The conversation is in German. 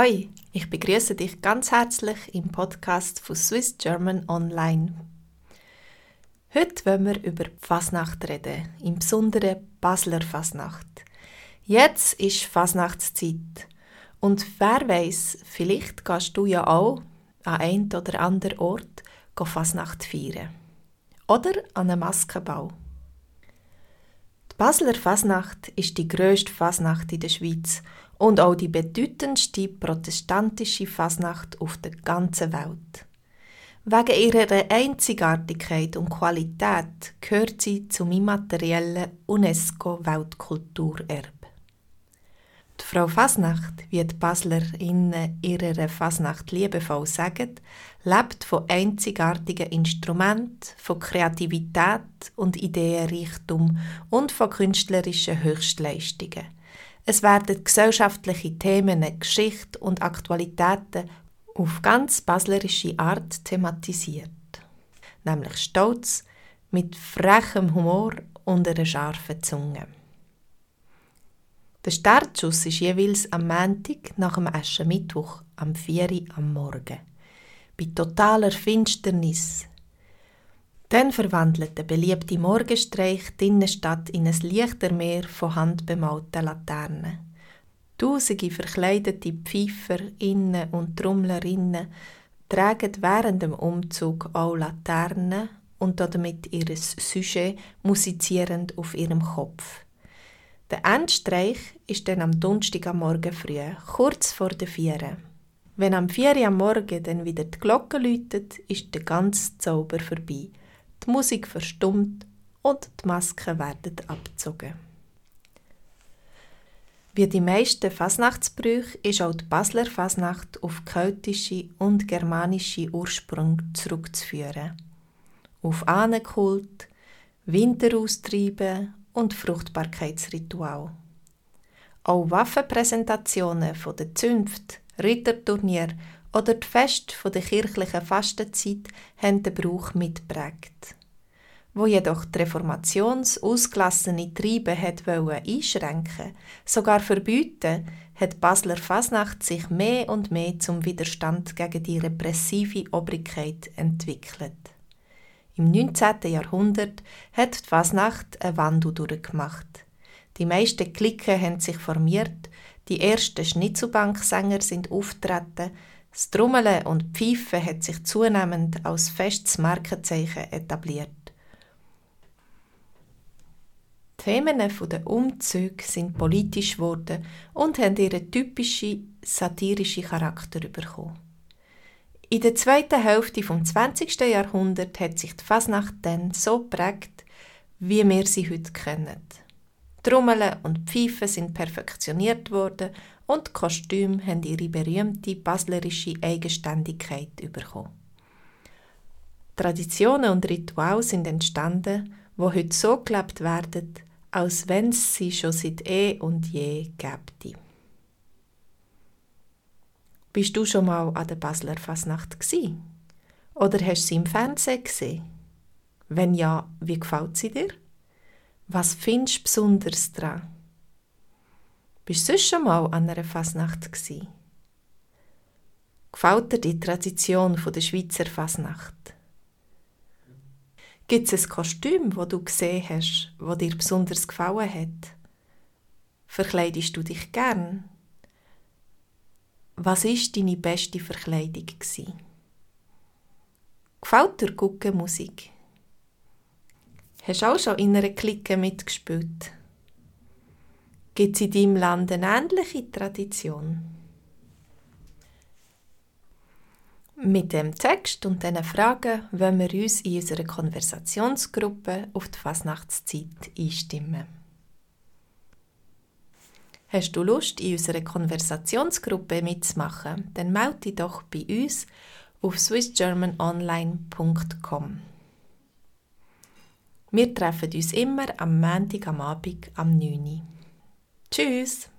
Hi, ich begrüße dich ganz herzlich im Podcast von Swiss German Online. Heute wollen wir über die Fasnacht reden, im Besonderen Basler Fasnacht. Jetzt ist Fasnachtszeit und wer weiß, vielleicht gehst du ja auch an einen oder anderen Ort Fasnacht feiern. Oder an einem Maskenbau. Basler Fasnacht ist die grösste Fasnacht in der Schweiz und auch die bedeutendste protestantische Fasnacht auf der ganzen Welt. Wegen ihrer Einzigartigkeit und Qualität gehört sie zum immateriellen UNESCO-Weltkulturerbe. Frau Fasnacht, wie die BaslerInnen ihrer Fasnacht liebevoll sagen, lebt von einzigartigen Instrumenten, von Kreativität und Ideenreichtum und von künstlerischen Höchstleistungen. Es werden gesellschaftliche Themen, Geschichte und Aktualitäten auf ganz baslerische Art thematisiert. Nämlich stolz, mit frechem Humor und einer scharfen Zunge. Der Startschuss ist jeweils am Montag nach dem Aschermittwoch am 4 Uhr am Morgen. Bei totaler Finsternis dann verwandelt der beliebte Morgenstreich die Innenstadt in ein Lichtermeer von handbemalten Laternen. Tausende verkleidete Pfeifer, Innen und Trommlerinnen tragen während dem Umzug auch Laternen und damit ihr Sujet musizierend auf ihrem Kopf. Der Endstreich ist dann am Donnerstag am Morgen früh, kurz vor der Vier. Wenn am Vier am Morgen dann wieder die Glocke läutet, ist der ganze Zauber vorbei die Musik verstummt und die Masken werden abgezogen. Wie die meisten Fasnachtsbrüche ist auch die Basler Fasnacht auf keltische und germanische Ursprung zurückzuführen. Auf Ahnenkult, Winteraustreiben und Fruchtbarkeitsritual. Auch Waffenpräsentationen von der Zünft, Ritterturnier oder die Feste der kirchlichen Fastenzeit haben den Brauch mitprägt. Wo jedoch die Reformations ausgelassene Triebe hat einschränken, sogar verbieten, hat Basler Fasnacht sich mehr und mehr zum Widerstand gegen die repressive Obrigkeit entwickelt. Im 19. Jahrhundert hat die Fasnacht eine Wandel durchgemacht. Die meisten Klicken haben sich formiert, die ersten Schnitzelbanksänger sind auftreten, das Trommeln und Pfeifen hat sich zunehmend als festes Markenzeichen etabliert. Die Themen der Umzüge sind politisch geworden und haben ihren typischen satirischen Charakter bekommen. In der zweiten Hälfte vom 20. Jahrhundert hat sich die Fasnacht dann so prägt, wie wir sie heute kennen. Trommeln und Pfeifen sind perfektioniert worden und die Kostüme haben ihre berühmte baslerische Eigenständigkeit bekommen. Traditionen und Rituale sind entstanden, wo heute so gelebt werden, als wenn es sie schon seit eh und je gäbe. Bist du schon mal an der Basler Fasnacht gsi? Oder hast du sie im Fernsehen gesehen? Wenn ja, wie gefällt sie dir? Was findest du besonders daran? Bist du sonst schon mal an einer Fasnacht gsi? Gefällt dir die Tradition der Schweizer Fasnacht? Gibt es ein Kostüm, wo du gesehen hast, wo dir besonders gefallen hat? Verkleidest du dich gern? Was ist deine beste Verkleidung gsi? Gefällt dir gute Musik? Hast du auch schon in einer Clique mitgespielt? Gibt es in deinem Land eine ähnliche Tradition? Mit dem Text und diesen Fragen wollen wir uns in unserer Konversationsgruppe auf die Fasnachtszeit einstimmen. Hast du Lust, in unserer Konversationsgruppe mitzumachen, dann melde dich doch bei uns auf swissgermanonline.com. Wir treffen uns immer am Montag am Abend am 9. Uhr. Tschüss!